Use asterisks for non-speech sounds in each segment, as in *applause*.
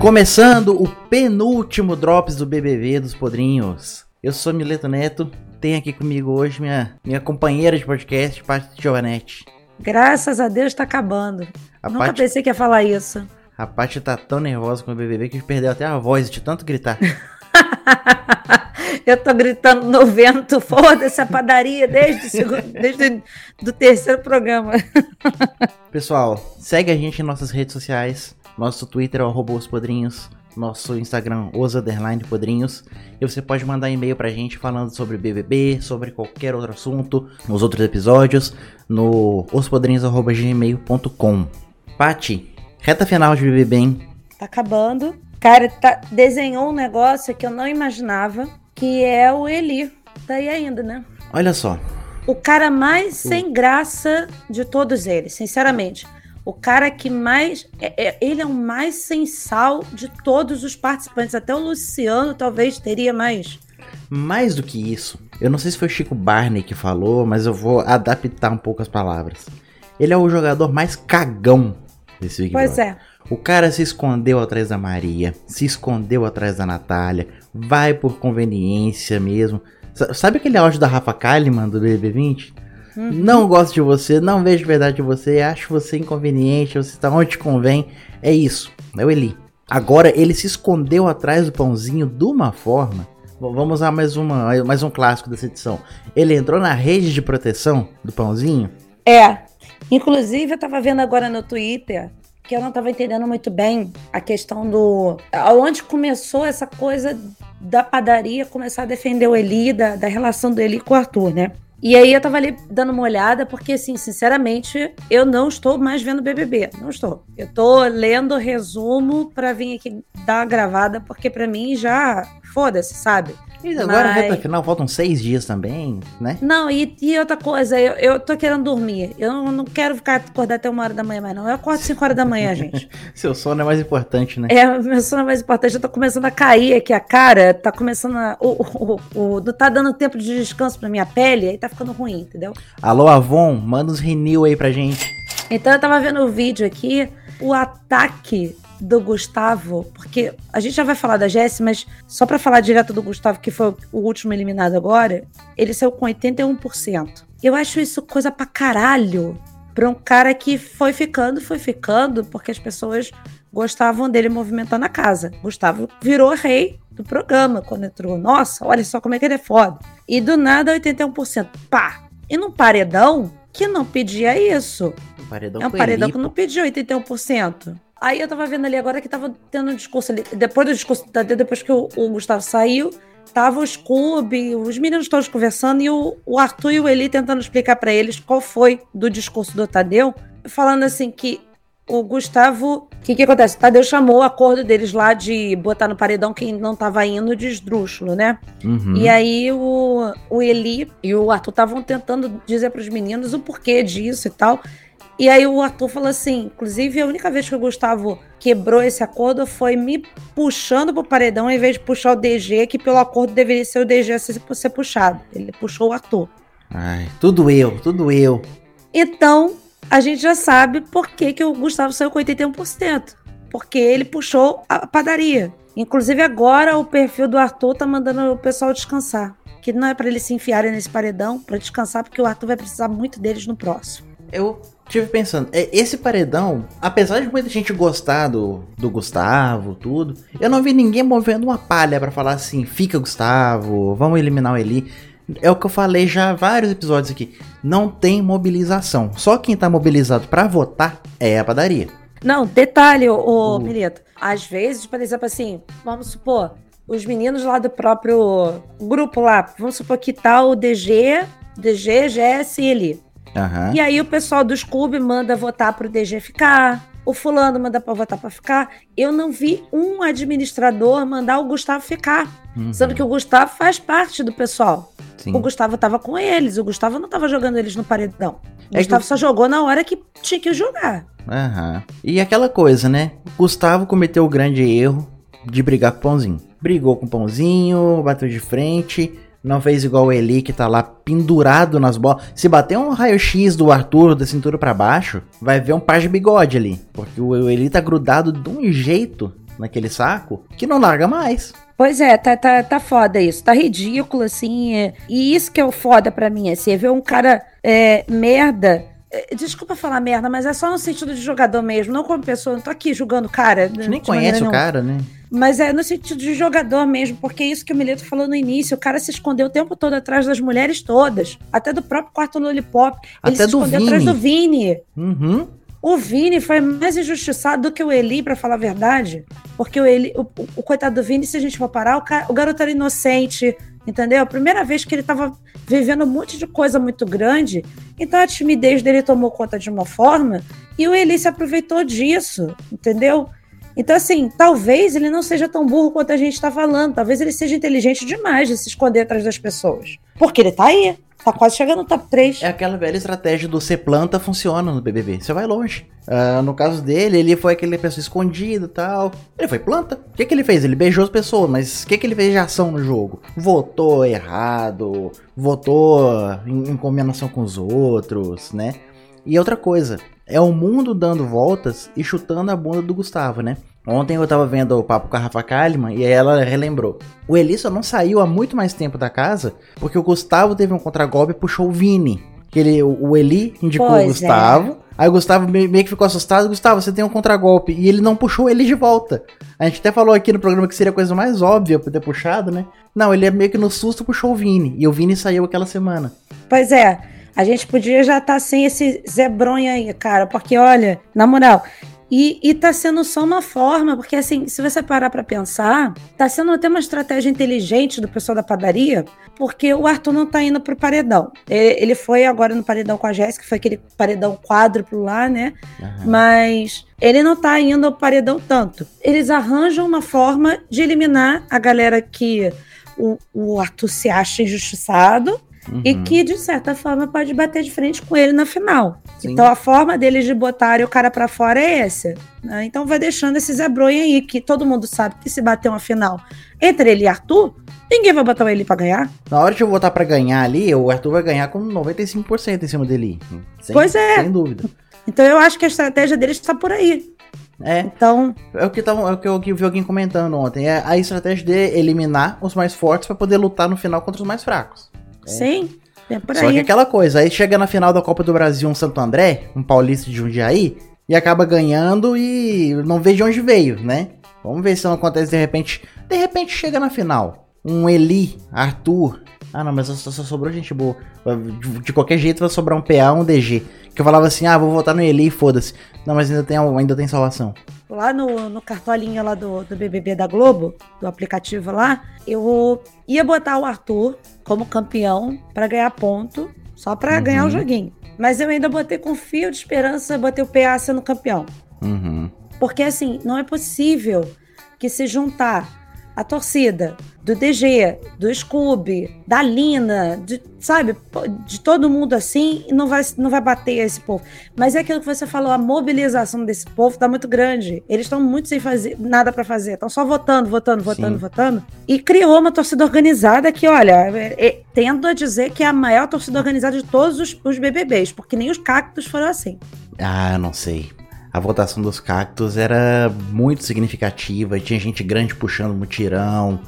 Começando o penúltimo Drops do BBB dos Podrinhos. Eu sou Mileto Neto, tem aqui comigo hoje minha, minha companheira de podcast, Paty Giovanetti. Graças a Deus tá acabando. A Nunca Paty, pensei que ia falar isso. a Paty tá tão nervosa com o BBB que perdeu até a voz de tanto gritar. *laughs* Eu tô gritando no vento, *laughs* foda-se a padaria desde o segundo, desde do terceiro programa. *laughs* Pessoal, segue a gente em nossas redes sociais. Nosso Twitter é o podrinhos. Nosso Instagram, os underline podrinhos. E você pode mandar e-mail pra gente falando sobre BBB, sobre qualquer outro assunto, nos outros episódios, no ospodrinhos.gmail.com. Pati, reta final de BBB, hein? Tá acabando. Cara, tá, desenhou um negócio que eu não imaginava, que é o Eli. Tá aí ainda, né? Olha só, O cara mais sem graça de todos eles, sinceramente. O cara que mais. é- é- ele é o mais sem sal de todos os participantes. Até o Luciano talvez teria mais. mais do que isso, eu não sei se foi o Chico Barney que falou, mas eu vou adaptar um pouco as palavras. Ele é o jogador mais cagão desse Big Pois Brother. é. O cara se escondeu atrás da Maria, se escondeu atrás da Natália, vai por conveniência mesmo. Sa- Sabe aquele áudio da Rafa Kalimann do BB20? Uhum. Não gosto de você, não vejo verdade em você, acho você inconveniente, você está onde te convém. É isso, é o Eli. Agora ele se escondeu atrás do pãozinho de uma forma. Vamos usar mais, uma, mais um clássico dessa edição. Ele entrou na rede de proteção do pãozinho. É. Inclusive, eu tava vendo agora no Twitter que eu não tava entendendo muito bem a questão do. Aonde começou essa coisa da padaria começar a defender o Eli, da, da relação do Eli com o Arthur, né? E aí eu tava ali dando uma olhada, porque, assim, sinceramente, eu não estou mais vendo BBB. Não estou. Eu tô lendo resumo pra vir aqui dar uma gravada, porque pra mim já. Foda-se, sabe? E agora, Mas- reta final, faltam seis dias também, né? Não, e, e outra coisa, eu, eu tô querendo dormir. Eu não, não quero ficar acordar até uma hora da manhã mais, não. Eu acordo 5 horas da manhã, *laughs* gente. Seu sono é mais importante, né? É, meu sono é mais importante. Eu tô começando a cair aqui a cara, tá começando a. O, o, o- o- não tá dando tempo de descanso pra minha pele, aí tá ficando ruim, entendeu? Alô, Avon, manda uns renew aí pra gente. Então eu tava vendo o vídeo aqui, o ataque do Gustavo, porque a gente já vai falar da Jessie, mas só pra falar direto do Gustavo, que foi o último eliminado agora, ele saiu com 81%. Eu acho isso coisa pra caralho pra um cara que foi ficando, foi ficando, porque as pessoas gostavam dele movimentando a casa. Gustavo virou rei do programa quando entrou. Nossa, olha só como é que ele é foda. E do nada 81%. Pá! E num paredão que não pedia isso. Um paredão É um paredão que não pô. pediu 81%. Aí eu tava vendo ali agora que tava tendo um discurso ali. Depois do discurso do Tadeu, depois que o, o Gustavo saiu, tava o Scooby, os meninos todos conversando e o, o Arthur e o Eli tentando explicar pra eles qual foi do discurso do Tadeu, falando assim que o Gustavo. O que, que acontece? O Tadeu chamou o acordo deles lá de botar no paredão quem não tava indo de esdrúxulo, né? Uhum. E aí o, o Eli e o Arthur estavam tentando dizer para os meninos o porquê disso e tal. E aí o Arthur falou assim, inclusive a única vez que o Gustavo quebrou esse acordo foi me puxando pro paredão em vez de puxar o DG, que pelo acordo deveria ser o DG a ser, ser puxado. Ele puxou o Arthur. Ai, tudo eu, tudo eu. Então, a gente já sabe por que, que o Gustavo saiu com 81%. Porque ele puxou a padaria. Inclusive, agora o perfil do Arthur tá mandando o pessoal descansar. Que não é pra eles se enfiarem nesse paredão, pra descansar, porque o Arthur vai precisar muito deles no próximo. Eu tive pensando, é, esse paredão, apesar de muita gente gostar do, do Gustavo, tudo, eu não vi ninguém movendo uma palha pra falar assim, fica Gustavo, vamos eliminar o Eli. É o que eu falei já há vários episódios aqui. Não tem mobilização. Só quem tá mobilizado pra votar é a padaria. Não, detalhe, ô, Uh. Mileto. Às vezes, por exemplo, assim, vamos supor, os meninos lá do próprio grupo lá, vamos supor que tá o DG, DG, GS e Eli. Aham. E aí o pessoal do Scooby manda votar pro DG ficar. O fulano manda pra votar pra ficar. Eu não vi um administrador mandar o Gustavo ficar. Uhum. Sendo que o Gustavo faz parte do pessoal. Sim. O Gustavo tava com eles. O Gustavo não tava jogando eles no paredão. O É que Gustavo o- só jogou na hora que tinha que jogar. Aham. E aquela coisa, né? Gustavo cometeu o grande erro de brigar com o Pãozinho. brigou com o pãozinho, bateu de frente. Não fez igual o Eli, que tá lá pendurado nas bolas. Se bater um raio-x do Arthur da cintura para baixo, vai ver um par de bigode ali. Porque o Eli tá grudado de um jeito naquele saco que não larga mais. Pois é, tá, tá, tá foda isso. Tá ridículo, assim. É... E isso que é o foda pra mim, assim, é ver um cara é, merda. É, desculpa falar merda, mas é só no sentido de jogador mesmo, não como pessoa. Não tô aqui julgando o cara. A gente nem conhece o cara, né? Mas é no sentido de jogador mesmo, porque é isso que o Mileto falou no início. O cara se escondeu o tempo todo atrás das mulheres todas. Até do próprio quarto Lollipop. Ele até se escondeu Vini. atrás do Vini. Uhum. O Vini foi mais injustiçado do que o Eli, para falar a verdade. Porque o, Eli, o, o, coitado do Vini, se a gente for parar, o, cara, o garoto era inocente, entendeu? A primeira vez que ele tava vivendo um monte de coisa muito grande, então a timidez dele tomou conta de uma forma e o Eli se aproveitou disso, entendeu? Então, assim, talvez ele não seja tão burro quanto a gente está falando. Talvez ele seja inteligente demais de se esconder atrás das pessoas. Porque ele tá aí. Tá quase chegando no top 3. É aquela velha estratégia do ser planta funciona no BBB. Você vai longe. Uh, no caso dele, ele foi aquele pessoa escondida e tal. Ele foi planta. O que, que ele fez? Ele beijou as pessoas, mas o que, que ele fez de ação no jogo? Votou errado, votou em, em combinação com os outros, né? E outra coisa, é o mundo dando voltas e chutando a bunda do Gustavo, né? Ontem eu tava vendo o papo com a Rafa Kalimann e ela relembrou. O Elissa não saiu há muito mais tempo da casa porque o Gustavo teve um contragolpe e puxou o Vini. Que ele, o Eli indicou pois o Gustavo. É. Aí o Gustavo meio que ficou assustado. Gustavo, você tem um contragolpe. E ele não puxou ele de volta. A gente até falou aqui no programa que seria a coisa mais óbvia pra ter puxado, né? Não, ele é meio que no susto puxou o Vini. E o Vini saiu aquela semana. Pois é. A gente podia já estar tá sem esse zebronha aí, cara. Porque, olha, na moral, e, tá sendo só uma forma, porque assim, se você parar para pensar, tá sendo até uma estratégia inteligente do pessoal da padaria, porque o Arthur não tá indo pro paredão. Ele, ele foi agora no paredão com a Jéssica, foi aquele paredão quádruplo lá, né? Uhum. Mas ele não tá indo ao paredão tanto. Eles arranjam uma forma de eliminar a galera que o, o Arthur se acha injustiçado Uhum. E que, de certa forma, pode bater de frente com ele na final. Sim. Então, a forma deles de botarem o cara para fora é essa. Né? Então, vai deixando esse zebronha aí, que todo mundo sabe que se bater uma final entre ele e Arthur, ninguém vai botar ele para ganhar. Na hora de eu botar para ganhar ali, o Arthur vai ganhar com 95% em cima dele. Sem, pois é. Sem dúvida. Então, eu acho que a estratégia deles está por aí. É. Então. É o que, tava, é o que eu vi alguém comentando ontem. É a estratégia de eliminar os mais fortes para poder lutar no final contra os mais fracos. É. Sim. É por Só aí. que aquela coisa, aí chega na final da Copa do Brasil um Santo André, um paulista de Jundiaí, e acaba ganhando e não vê de onde veio, né? Vamos ver se não acontece de repente. De repente chega na final. Um Eli, Arthur. Ah, não, mas só, só sobrou gente boa. De, de, qualquer jeito vai sobrar um PA um DG. Que eu falava assim, ah, vou votar no Eli, foda-se. Não, mas ainda tem, ainda tem salvação lá no, no cartolinha lá do, do BBB da Globo, do aplicativo lá, eu ia botar o Arthur como campeão para ganhar ponto, só para uhum. ganhar o joguinho. Mas eu ainda botei com fio de esperança, botei o PA sendo campeão. Uhum. Porque assim, não é possível que se juntar a torcida do DG, do Scooby, da Lina, de, sabe, de todo mundo assim, não vai, não vai bater esse povo. Mas é aquilo que você falou, a mobilização desse povo tá muito grande. Eles estão muito sem fazer nada para fazer, estão só votando, votando, votando, Sim. votando. E criou uma torcida organizada que, olha, é, é, tendo a dizer que é a maior torcida organizada de todos os, os BBBs, porque nem os cactos foram assim. Ah, não sei a votação dos cactos era muito significativa, tinha gente grande puxando mutirão.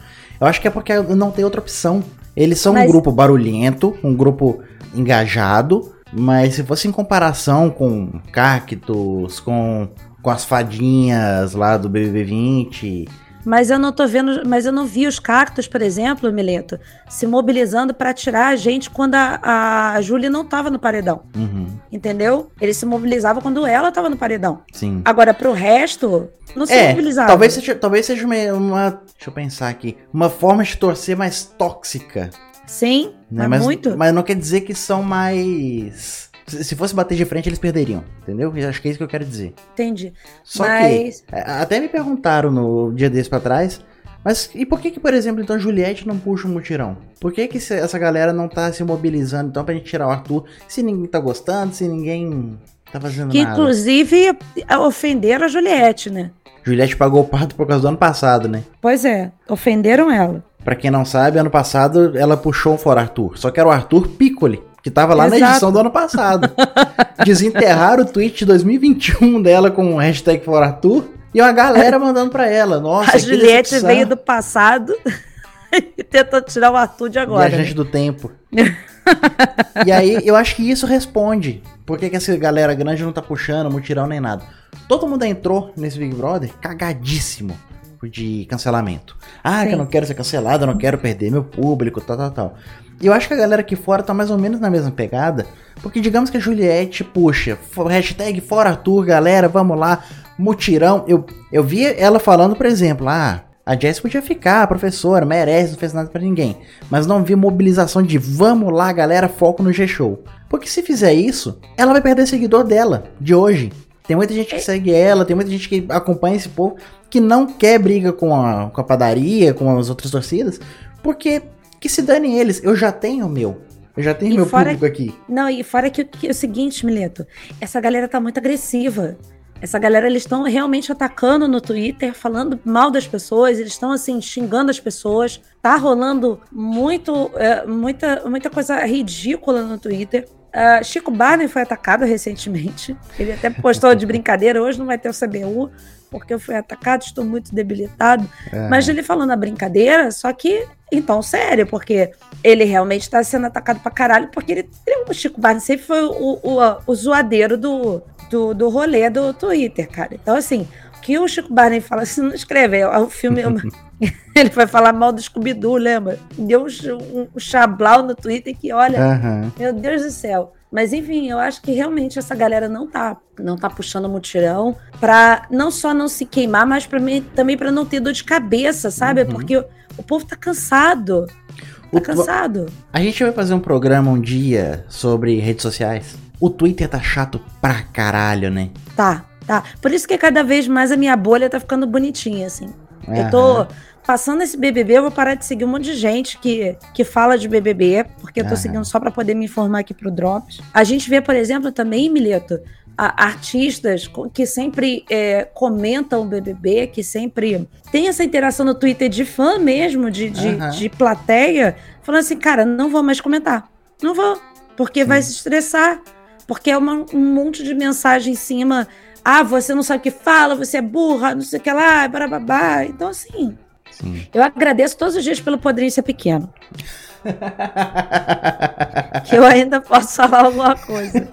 Eu acho que é porque não tem outra opção. Eles são mas... um grupo barulhento, um grupo engajado, mas se fosse em comparação com cactos, com, com as fadinhas lá do BBB 20, mas eu não tô vendo, mas eu não vi os cactos, por exemplo, Mileto, se mobilizando para tirar a gente quando a, a Júlia não tava no paredão. Uhum. Entendeu? Eles se mobilizavam quando ela tava no paredão. Sim. Agora, pro resto, não se é, mobilizava. Talvez seja, talvez seja uma, uma. Deixa eu pensar aqui. Uma forma de torcer mais tóxica. Sim, né? mas, muito. Mas não quer dizer que são mais se fosse bater de frente, eles perderiam, entendeu? Eu acho que é isso que eu quero dizer. Entendi. Só mas... que, é, até me perguntaram no dia desse pra trás, mas e por que que, por exemplo, então Juliette não puxa um mutirão? Por que que essa galera não tá se mobilizando então pra gente tirar o Arthur, se ninguém tá gostando, se ninguém Tá fazendo Que nada. inclusive ofenderam a Juliette, né? Juliette pagou o pato por causa do ano passado, né? Pois é, ofenderam ela. Pra quem não sabe, ano passado ela puxou um For Arthur. Só que era o Arthur Piccoli, que tava lá na Exato. edição do ano passado. *laughs* Desenterraram o tweet de 2021 dela com o hashtag For Arthur e uma galera *laughs* mandando pra ela. Nossa, a que Juliette decepção. veio do passado *laughs* e tentou tirar o Arthur de agora. né? Viajante do tempo. e aí, eu acho que isso responde. Por que, que essa galera grande não tá puxando mutirão nem nada? Todo mundo entrou nesse Big Brother cagadíssimo de cancelamento. Ah, que Sim. eu não quero ser cancelado, eu não quero perder meu público, tal, tal, tal. Eu acho que a galera aqui fora tá mais ou menos na mesma pegada, porque digamos que a Juliette puxa, hashtag fora Arthur, galera, vamos lá, mutirão. Eu, eu vi ela falando, por exemplo, ah, a Jess podia ficar, professora, merece, não fez nada pra ninguém. Mas não vi mobilização de vamos lá, galera, foco no G-Show. Porque se fizer isso, ela vai perder seguidor dela, de hoje. Tem muita gente que segue ela, tem muita gente que acompanha esse povo, que não quer briga com a, com a padaria, com as outras torcidas, porque que se dane eles, eu já tenho o meu. Eu já tenho E meu público aqui. Não, e fora que, que é o seguinte, Mileto, essa galera tá muito agressiva. Essa galera, eles estão realmente atacando no Twitter, falando mal das pessoas, eles estão, assim, xingando as pessoas. Tá rolando muito, é, muita, muita coisa ridícula no Twitter. Ah, Chico Barney foi atacado recentemente. Ele até postou de brincadeira, hoje não vai ter o CBU, porque eu fui atacado, estou muito debilitado. É. Mas ele falando na brincadeira, só que então sério, porque ele realmente tá sendo atacado pra caralho, porque ele, o Chico Barney sempre foi o, o, o zoadeiro do, do, do rolê do Twitter, cara. Então, assim, que o Chico Barney fala, se não escreve, o filme. *laughs* *laughs* ele vai falar mal do Scooby-Doo, lembra? Deu um, um chablau no Twitter que, olha, Aham. meu Deus do céu. Mas enfim, eu acho que realmente essa galera não tá, não tá puxando mutirão pra não só não se queimar, mas para mim também pra não ter dor de cabeça, sabe? Uhum. Porque o, o povo tá cansado. Tá O- cansado. A gente vai fazer um programa um dia sobre redes sociais. O Twitter tá chato pra caralho, né? Tá, tá. Por isso que cada vez mais a minha bolha tá ficando bonitinha, assim. Eu tô passando esse BBB, eu vou parar de seguir um monte de gente que, que fala de BBB, porque eu tô seguindo só pra poder me informar aqui pro Drops. A gente vê, por exemplo, também, Mileto, artistas que sempre é, comentam o BBB, que sempre tem essa interação no Twitter de fã mesmo, de, de, Aham. de plateia, falando assim, cara, não vou mais comentar. Não vou, porque Sim. vai se estressar. Porque é uma- um monte de mensagem em cima. Ah, você não sabe o que fala, você é burra, não sei o que lá, barababá. Então, assim, Sim. eu agradeço todos os dias pelo Podrinho ser pequeno. *laughs* Que eu ainda posso falar alguma coisa.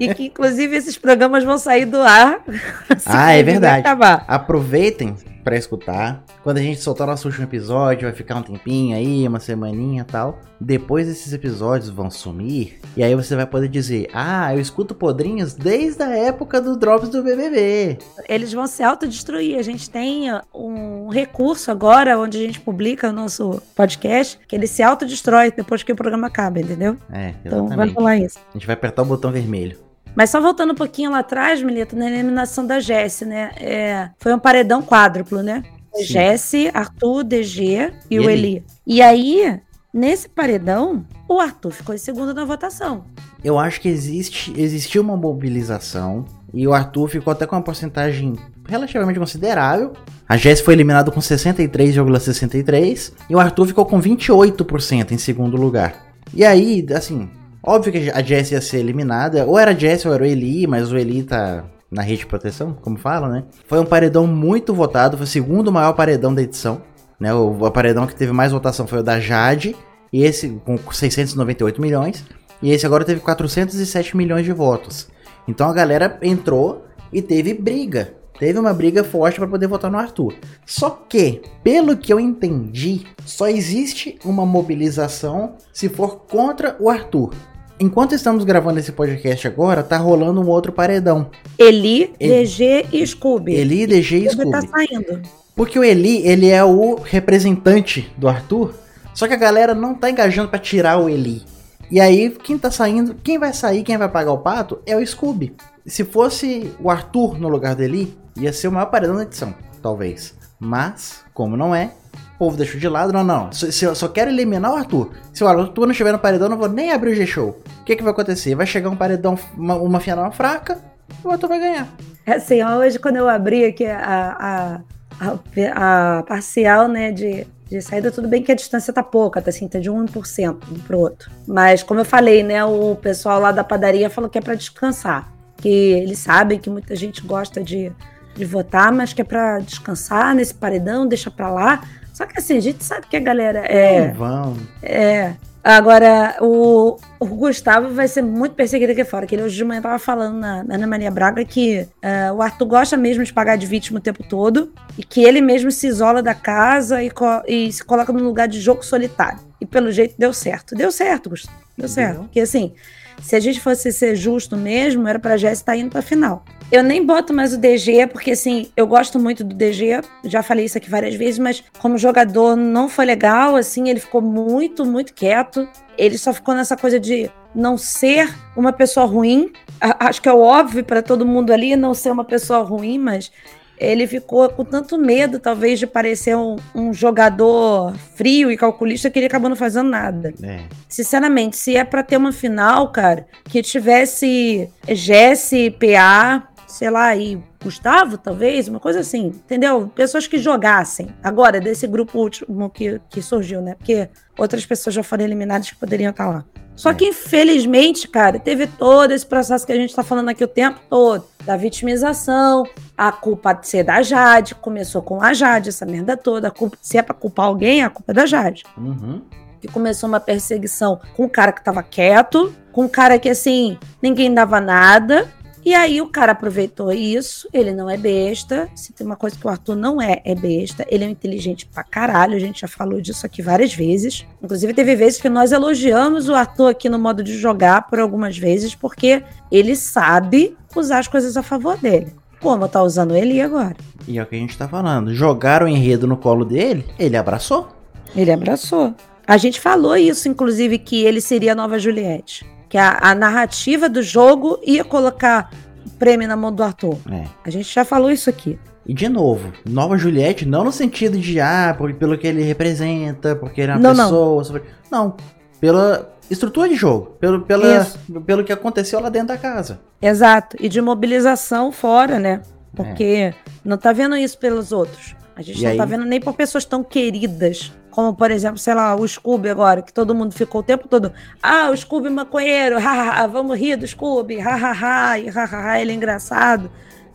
E que, inclusive, esses programas vão sair do ar. *laughs* assim Ah, é verdade. Acabar. Aproveitem pra escutar. Quando a gente soltar nosso último episódio, vai ficar um tempinho aí, uma semaninha e tal. Depois esses episódios vão sumir. E aí você vai poder dizer: Ah, eu escuto podrinhos desde a época do Drops do BBB. Eles vão se autodestruir. A gente tem uh, um recurso agora, onde a gente publica o nosso podcast, que ele se autodestrói depois que o programa acaba, entendeu? É, Então, vai exatamente. falar isso. A gente vai apertar o botão vermelho. Mas só voltando um pouquinho lá atrás, Milito, na eliminação da Jesse, né? É, foi um paredão quádruplo, né? Sim. Jesse, Arthur, DG e, E o Eli. Eli. E aí, nesse paredão, o Arthur ficou em segundo na votação. Eu acho que existe, existiu uma mobilização e o Arthur ficou até com uma porcentagem relativamente considerável. A Jess foi eliminado com 63,63 e o Arthur ficou com 28% em segundo lugar. E aí, assim, óbvio que a Jess ia ser eliminada, ou era a Jess ou era o Eli, mas o Eli tá na rede de proteção, como falam, né? Foi um paredão muito votado, foi o segundo maior paredão da edição. Né, o, o paredão que teve mais votação foi o da Jade, e esse com 698 milhões. E esse agora teve 407 milhões de votos. Então a galera entrou e teve briga. Teve uma briga forte para poder votar no Arthur. Só que, pelo que eu entendi, só existe uma mobilização se for contra o Arthur. Enquanto estamos gravando esse podcast agora, tá rolando um outro paredão. Eli, Eli. DG e Scooby. Eli, DG e Scooby tá saindo. Porque o Eli, ele é o representante do Arthur, só que a galera não tá engajando pra tirar o Eli. E aí, quem tá saindo, quem vai sair, quem vai pagar o pato é o Scooby. Se fosse o Arthur no lugar do Eli, ia ser o maior paredão da edição, talvez. Mas, como não é, o povo deixou de lado, não, não. Se, eu só quero eliminar o Arthur. Se o Arthur não estiver no paredão, eu não vou nem abrir o G-Show. O que, que vai acontecer? Vai chegar um paredão, uma, uma final fraca, o Arthur vai ganhar. É assim, hoje quando eu abri aqui a, a, a, a parcial, né, de, de saída, tudo bem que a distância tá pouca, tá assim, tá de 1% um pro outro. Mas como eu falei, né, o pessoal lá da padaria falou que é para descansar. Que eles sabem que muita gente gosta de, de votar, mas que é para descansar nesse paredão, deixa para lá. Só que assim, a gente sabe que a galera é. Não vão. É. Agora, o, o Gustavo vai ser muito perseguido aqui fora, que ele hoje de manhã tava falando na, na Ana Maria Braga que uh, o Arthur gosta mesmo de pagar de vítima o tempo todo e que ele mesmo se isola da casa e, e se coloca num lugar de jogo solitário. E pelo jeito deu certo. Deu certo, Gustavo. Deu certo. Porque assim, se a gente fosse ser justo mesmo, era pra Jéssica estar tá indo pra final. Eu nem boto mais o DG, porque assim, eu gosto muito do DG, já falei isso aqui várias vezes, mas como jogador não foi legal, assim, ele ficou muito, muito quieto. Ele só ficou nessa coisa de não ser uma pessoa ruim. Acho que é óbvio para todo mundo ali não ser uma pessoa ruim, mas ele ficou com tanto medo, talvez, de parecer um, um jogador frio e calculista que ele acabou não fazendo nada. É. Sinceramente, se é para ter uma final, cara, que tivesse Jesse, PA, sei lá, e Gustavo, talvez, uma coisa assim, entendeu? Pessoas que jogassem. Agora, desse grupo último que, que surgiu, né? Porque outras pessoas já foram eliminadas que poderiam estar lá. Só que, infelizmente, cara, teve todo esse processo que a gente tá falando aqui o tempo todo. Da vitimização, a culpa de ser da Jade, começou com a Jade, essa merda toda. A culpa, se é pra culpar alguém, a culpa é da Jade. Uhum. Que começou uma perseguição com um cara que tava quieto, com um cara que, assim, ninguém dava nada. E aí o cara aproveitou isso, ele não é besta. Se tem uma coisa que o Arthur não é, é besta. Ele é inteligente pra caralho, a gente já falou disso aqui várias vezes. Inclusive teve vezes que nós elogiamos o Arthur aqui no modo de jogar por algumas vezes, porque ele sabe usar as coisas a favor dele. Como tá usando ele agora? E é o que a gente tá falando. Jogaram o enredo no colo dele, ele abraçou. Ele abraçou. A gente falou isso, inclusive, que ele seria a nova Juliette que a, a narrativa do jogo ia colocar o prêmio na mão do Arthur. É. A gente já falou isso aqui. E de novo, Nova Juliette, não no sentido de, ah, por, pelo que ele representa, porque ele é uma não, pessoa. Não. Não, pela estrutura de jogo, pelo, pela, pelo que aconteceu lá dentro da casa. Exato, e de mobilização fora, né? Porque é. não tá vendo isso pelos outros. A gente e não tá aí? tá vendo nem por pessoas tão queridas como, por exemplo, sei lá, o Scooby agora, que todo mundo ficou o tempo todo. Ah, o Scooby maconheiro, *laughs* hahaha, vamos rir do Scooby, hahaha, e hahaha, ele é engraçado.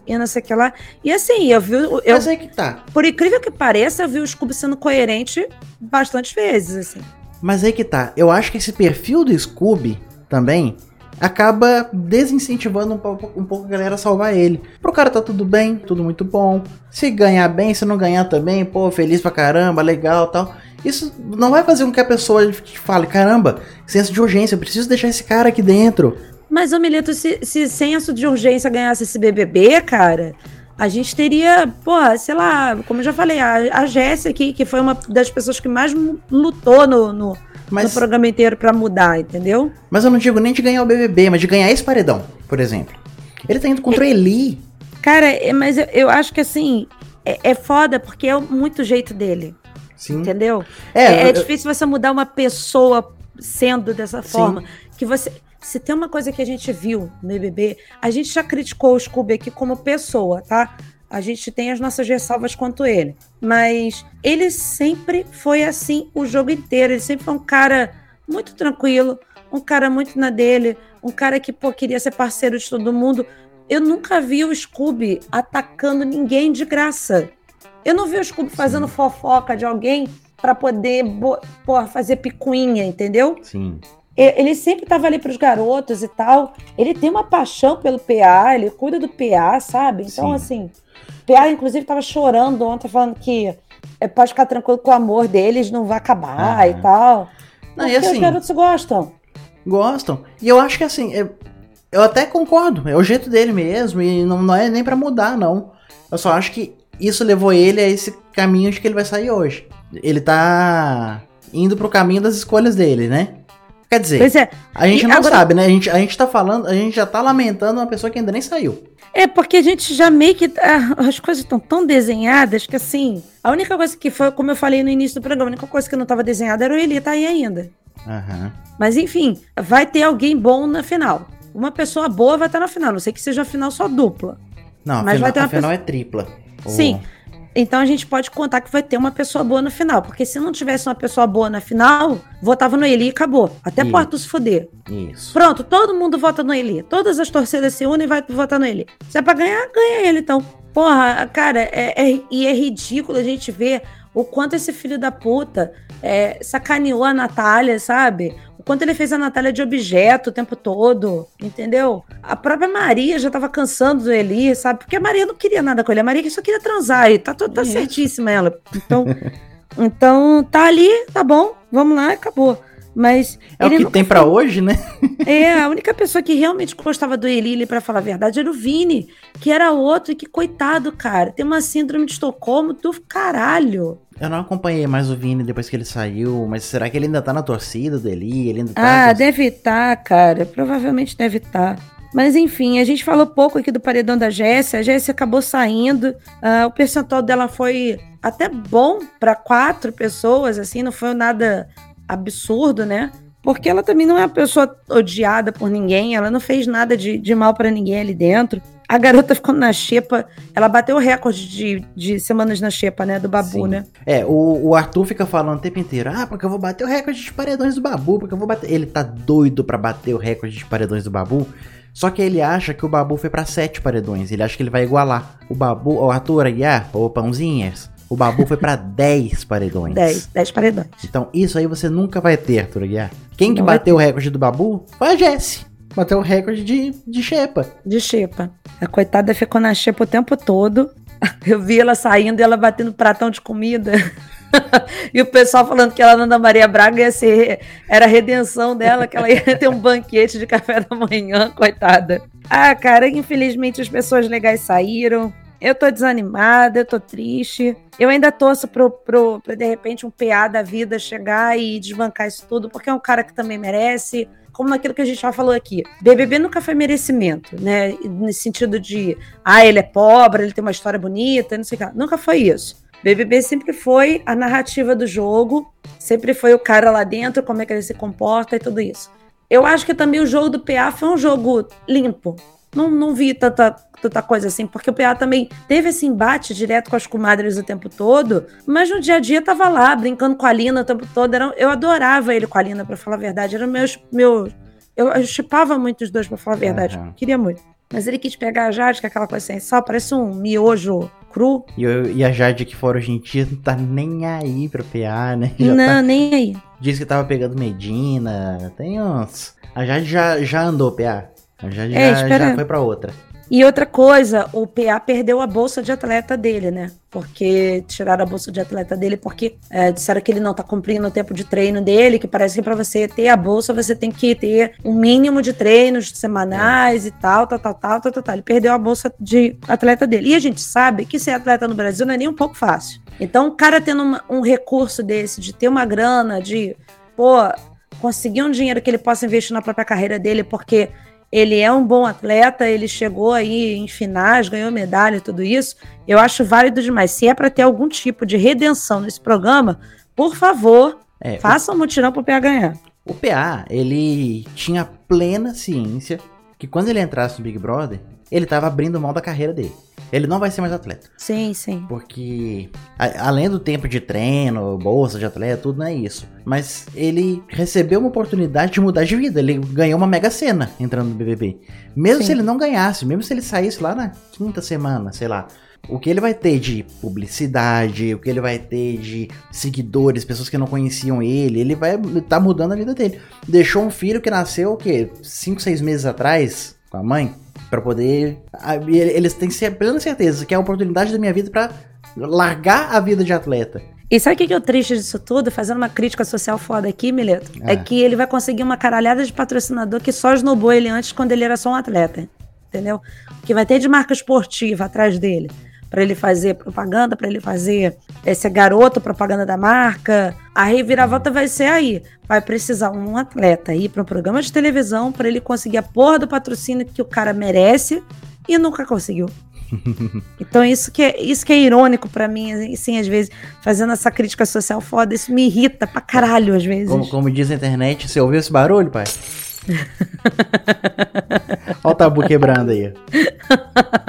E não sei o que lá. E assim, eu vi. Eu, Mas aí que tá. Por incrível que pareça, eu vi o Scooby sendo coerente bastante vezes, assim. Mas aí que tá. Eu acho que esse perfil do Scooby também acaba desincentivando um pouco, um pouco a galera a salvar ele. Pro cara tá tudo bem, tudo muito bom. Se ganhar bem, se não ganhar também, pô, feliz pra caramba, legal tal. Isso não vai fazer com que a pessoa fale, caramba, senso de urgência, eu preciso deixar esse cara aqui dentro. Mas, ô Milito, se, se senso de urgência ganhasse esse BBB, cara, a gente teria, pô, sei lá, como eu já falei, a, a Jéssica aqui, que foi uma das pessoas que mais lutou no, no, mas, no programa inteiro pra mudar, entendeu? Mas eu não digo nem de ganhar o BBB, mas de ganhar esse paredão, por exemplo. Ele tá indo contra é, Eli. Cara, é, mas eu, eu, acho que assim, é, é foda porque é muito jeito dele. Sim. Entendeu? É, é, é difícil você mudar uma pessoa sendo dessa forma. Sim. Que você. Se tem uma coisa que a gente viu no BBB, a gente já criticou o Scooby aqui como pessoa, tá? A gente tem as nossas ressalvas quanto ele. Mas ele sempre foi assim o jogo inteiro. Ele sempre foi um cara muito tranquilo, um cara muito na dele, um cara que pô, queria ser parceiro de todo mundo. Eu nunca vi o Scooby atacando ninguém de graça. Eu não vi o Scooby fazendo fofoca de alguém para poder porra, fazer picuinha, entendeu? Sim. Ele sempre tava ali pros garotos e tal. Ele tem uma paixão pelo PA, ele cuida do PA, sabe? Então, Sim. assim, PA, inclusive, tava chorando ontem, falando que é, pode ficar tranquilo que o amor deles não vai acabar e tal. Não, porque e assim, os garotos gostam. Gostam. E eu acho que assim, eu, eu até concordo. É o jeito dele mesmo. E não, não é nem para mudar, não. Eu só acho que isso levou ele a esse caminho de que ele vai sair hoje. Ele tá indo pro caminho das escolhas dele, né? Quer dizer, é. a gente e não agora... sabe, né? A gente, a gente tá falando, a gente já tá lamentando uma pessoa que ainda nem saiu. É, porque a gente já meio que. Ah, as coisas estão tão desenhadas que assim. A única coisa que foi, como eu falei no início do programa, a única coisa que não estava desenhada era o Eli, tá aí ainda. Uhum. Mas enfim, vai ter alguém bom na final. Uma pessoa boa vai estar na final, não sei que seja a final só dupla. Não, Mas a, vai final, ter uma a final pessoa- é tripla. Sim. Então a gente pode contar que vai ter uma pessoa boa no final. Porque se não tivesse uma pessoa boa na final, votava no Eli e acabou. Até Isso. se fuder. Isso. Pronto, todo mundo vota no Eli. Todas as torcidas se unem e vai votar no Eli. Se é pra ganhar, ganha ele, então. Porra, cara, é, é- e é ridículo a gente ver o quanto esse filho da puta é, sacaneou a Natália, sabe? O quanto ele fez a Natália de objeto o tempo todo, entendeu? A própria Maria já tava cansando do Eli, sabe? Porque a Maria não queria nada com ele, a Maria só queria transar, e tá, tá, tá certíssima ela. Então, *laughs* então, tá ali, tá bom, vamos lá, acabou. Mas É o que tem pra hoje, né? é, a única pessoa que realmente gostava do Elili, pra falar a verdade, era o Vini, que era outro, e que coitado, cara, tem uma síndrome de Estocolmo do caralho. Eu não acompanhei mais o Vini depois que ele saiu, mas será que ele ainda tá na torcida do Eli? Ele ainda tá. Ah, deve estar, cara, provavelmente deve estar. Mas enfim, a gente falou pouco aqui do paredão da Jéssica, a Jéssica acabou saindo, ah, o percentual dela foi até bom pra quatro pessoas, assim, não foi nada absurdo, né? Porque ela também não é uma pessoa odiada por ninguém, ela não fez nada de, de mal pra ninguém ali dentro. A garota ficou na xepa, ela bateu o recorde de, de semanas na xepa, né? Do Babu, Sim. né? É, o, o Arthur fica falando o tempo inteiro, ah, porque eu vou bater o recorde de paredões do Babu, porque eu vou bater. Ele tá doido pra bater o recorde de paredões do Babu. Só que ele acha que o Babu foi pra sete paredões. Ele acha que ele vai igualar. O Babu, o Arthur Aguiar, ou Pãozinhas, o Babu foi pra 10 paredões. 10, 10 paredões. Então isso aí você nunca vai ter, Arthur Aguiar. Quem que Não vai bateu o recorde do Babu foi a Jessie. Bateu o recorde de, de Xepa. De xepa. A coitada ficou na xepa o tempo todo. *laughs* Eu vi ela saindo e ela batendo pratão de comida. *laughs* e o pessoal falando que ela na Ana Maria Braga ia ser. Era a redenção dela, que ela ia *laughs* ter um banquete de café da manhã, coitada. Ah, cara, infelizmente as pessoas legais saíram. Eu tô desanimada, eu tô triste. Eu ainda torço pro, pro, de repente, um PA da vida chegar e desbancar isso tudo, porque é um cara que também merece. Como aquilo que a gente já falou aqui. BBB nunca foi merecimento, né? Nesse sentido de, ah, ele é pobre, ele tem uma história bonita, não sei o que. Nunca foi isso. BBB sempre foi a narrativa do jogo, sempre foi o cara lá dentro, como é que ele se comporta e tudo isso. Eu acho que também o jogo do PA foi um jogo limpo. Não, não vi tanta, tanta coisa assim, porque o PA também teve esse embate direto com as comadres o tempo todo, mas no dia a dia tava lá, brincando com a Lina o tempo todo. Era, eu adorava ele com a Lina, pra falar a verdade. Era meus. meus eu, eu chipava muito os dois, pra falar a verdade. Aham. Queria muito. Mas ele quis pegar a Jade, que é aquela coisa sem sal, parece um miojo cru. E, eu- e a Jade que fora hoje em dia não tá nem aí pro PA, né? *laughs* Já não, tá- nem aí. diz que tava pegando Medina. Tem uns. A Jade já, já andou PA. A Jade É, já, já foi pra outra. E outra coisa, o PA perdeu a bolsa de atleta dele, né? Porque tiraram a bolsa de atleta dele porque é, disseram que ele não tá cumprindo o tempo de treino dele, que parece que para você ter a bolsa você tem que ter um mínimo de treinos semanais e tal, tal, tal, tal, tal, tal, tal. Ele perdeu a bolsa de atleta dele. E a gente sabe que ser atleta no Brasil não é nem um pouco fácil. Então, o cara tendo uma- um recurso desse, de ter uma grana, de, pô, conseguir um dinheiro que ele possa investir na própria carreira dele, porque ele é um bom atleta, ele chegou aí em finais, ganhou medalha e tudo isso. Eu acho válido demais. Se é para ter algum tipo de redenção nesse programa, por favor, É, faça um mutirão pro PA ganhar. o, o PA, ele tinha plena ciência que quando ele entrasse no Big Brother, ele tava abrindo mão da carreira dele. Ele não vai ser mais atleta. Sim, sim. Porque, a- além do tempo de treino, bolsa de atleta, tudo não é isso. Mas ele recebeu uma oportunidade de mudar de vida. Ele ganhou uma mega cena entrando no BBB. Mesmo Sim. se ele não ganhasse, mesmo se ele saísse lá na quinta semana, sei lá. O que ele vai ter de publicidade, o que ele vai ter de seguidores, pessoas que não conheciam ele, ele vai estar mudando a vida dele. Deixou um filho que nasceu, o quê? 5, 6 meses atrás, com a mãe, Pra poder. a- ele- Eles têm plena certeza que é a oportunidade da minha vida pra largar a vida de atleta. E sabe o que que é o triste disso tudo? Fazendo uma crítica social foda aqui, Mileto. É. É. que ele vai conseguir uma caralhada de patrocinador que só esnobou ele antes quando ele era só um atleta. Entendeu? Que vai ter de marca esportiva atrás dele. Pra ele fazer propaganda, pra ele fazer esse garoto, propaganda da marca. A reviravolta vai ser aí. Vai precisar um atleta ir para um programa de televisão pra ele conseguir a porra do patrocínio que o cara merece e nunca conseguiu. *laughs* Então isso que é, isso que é irônico pra mim, assim, às vezes, fazendo essa crítica social foda, isso me irrita pra caralho às vezes. Como, como diz a internet, você ouviu esse barulho, pai? *laughs* Olha o tabu quebrando aí.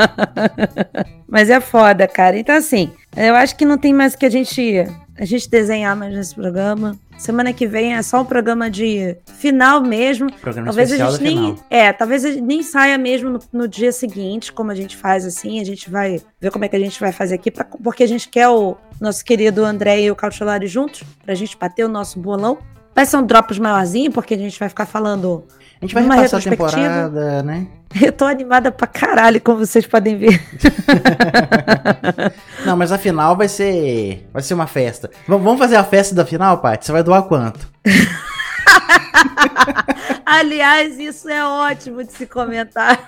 *laughs* Mas é foda, cara. Então, assim, eu acho que não tem mais que a gente, a gente desenhar mais nesse programa. Semana que vem é só um programa de final mesmo. Programa talvez a gente nem. final. É, talvez a gente nem saia mesmo no, no dia seguinte, como a gente faz assim. A gente vai ver como é que a gente vai fazer aqui, pra- porque a gente quer o nosso querido André e o Cautelari juntos, pra gente bater o nosso bolão. Vai ser um drops maiorzinho, porque a gente vai ficar falando. A gente vai Numa repassar a temporada, né? *laughs* Eu tô animada pra caralho, como vocês podem ver. *laughs* Não, mas a final vai ser. Vai ser uma festa. Vamos vamos fazer a festa da final, Paty? Você vai doar quanto? *laughs* Aliás, isso é ótimo de se comentar.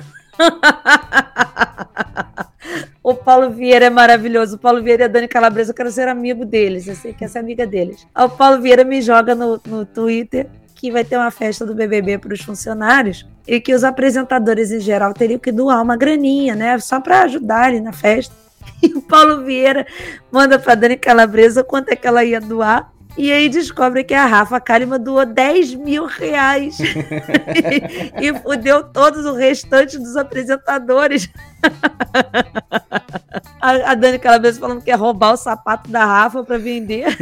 O Paulo Vieira é maravilhoso. O Paulo Vieira e a Dani Calabresa, eu quero ser amigo deles. Eu sei que essa é amiga deles. O Paulo Vieira me joga no, no Twitter que vai ter uma festa do BBB para os funcionários e que os apresentadores em geral teriam que doar uma graninha, né? Só para ajudarem na festa. *laughs* E o Paulo Vieira manda para Dani Calabresa quanto é que ela ia doar. E aí descobre que a Rafa Kalimann doou 10 mil reais. *laughs* e, e fudeu todos o restante dos apresentadores. A, a Dani Calabresa falando que ia roubar o sapato da Rafa para vender. *laughs*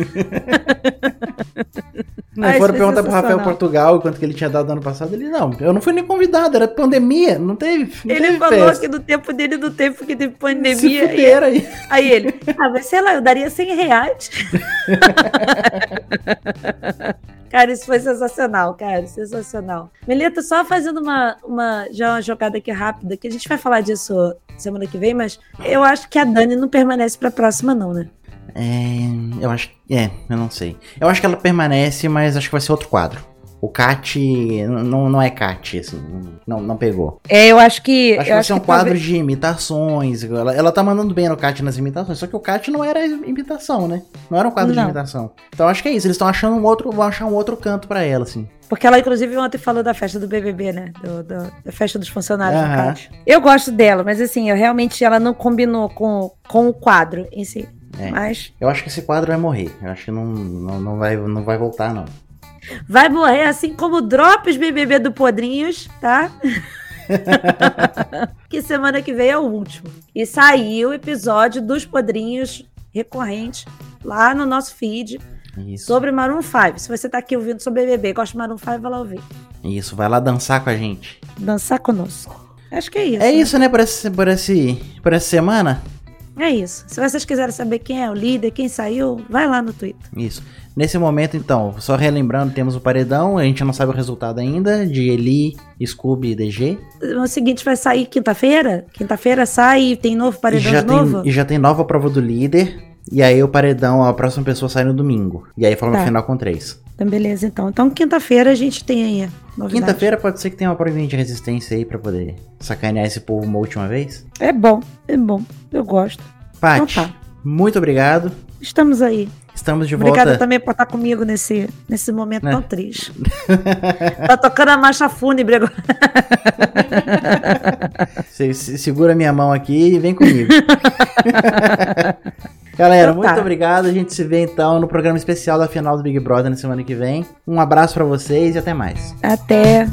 Não, Ah, foram é perguntar pro Rafael. Portugal quanto que ele tinha dado ano passado. Ele, não, eu não fui nem convidado, era pandemia, não teve. Não Ele teve falou festa. que no tempo dele, no tempo que teve Se pandemia. E, fuderam aí. aí ele, ah, mas sei lá, eu daria 100 reais. *laughs* Cara, isso foi sensacional, cara, sensacional. Melita, só fazendo uma, uma, já uma jogada aqui rápida, que a gente vai falar disso semana que vem, mas eu acho que a Dani não permanece pra próxima, não, né? É, eu acho. É, eu não sei. Eu acho que ela permanece, mas acho que vai ser outro quadro. O Cat não, não é Cat, assim, não, não pegou. É, eu acho que. Acho que vai ser um quadro talvez- de imitações. Ela, ela tá mandando bem no Cat nas imitações, só que o Cat não era imitação, né? Não era um quadro de Não. imitação. Então acho que é isso, eles estão achando um outro. Vão achar um outro canto pra ela, assim. Porque ela, inclusive, ontem falou da festa do BBB, né? Do- do- da festa dos funcionários do Aham. CAT. Eu gosto dela, mas assim, eu realmente ela não combinou com, com o quadro em si. É. Mas Eu acho que esse quadro vai morrer. Eu acho que não, não, não, vai, não vai voltar, não. Vai morrer assim como Drops BBB do Podrinhos, tá? *laughs* que semana que vem é o último. E saiu o episódio dos Podrinhos recorrente lá no nosso feed Isso. sobre Maroon 5. Se você tá aqui ouvindo sobre BBB, gosta de Maroon 5, vai lá ouvir. Isso, vai lá dançar com a gente. Dançar conosco. Acho que é isso. É né? isso, né, por, esse, por, esse, por essa semana? É isso. Se vocês quiserem saber quem é o líder, quem saiu, vai lá no Twitter. Isso. Nesse momento, então, só relembrando, temos o paredão, a gente não sabe o resultado ainda, de Eli, Scooby e DG. O seguinte vai sair quinta-feira. Quinta-feira sai, tem novo E paredão já, de novo. tem, e já tem nova prova do líder. E aí o paredão, a próxima pessoa sai no domingo. E aí forma Tá. final com três. Então, beleza, então. Então, quinta-feira a gente tem aí. Quinta-feira pode ser que tenha uma provinha de resistência aí pra poder sacanear esse povo uma última vez. É bom, é bom. Eu gosto. Paty, Então tá. muito obrigado. Estamos aí. Estamos de Obrigada volta. também por estar comigo nesse, nesse momento Né? tão triste. *laughs* tá tocando a marcha fúnebre agora. *laughs* Se- segura minha mão aqui e vem comigo. *laughs* Galera, Então tá. muito obrigado. A gente se vê então no programa especial da final do Big Brother na semana que vem. Um abraço pra vocês e até mais. Até.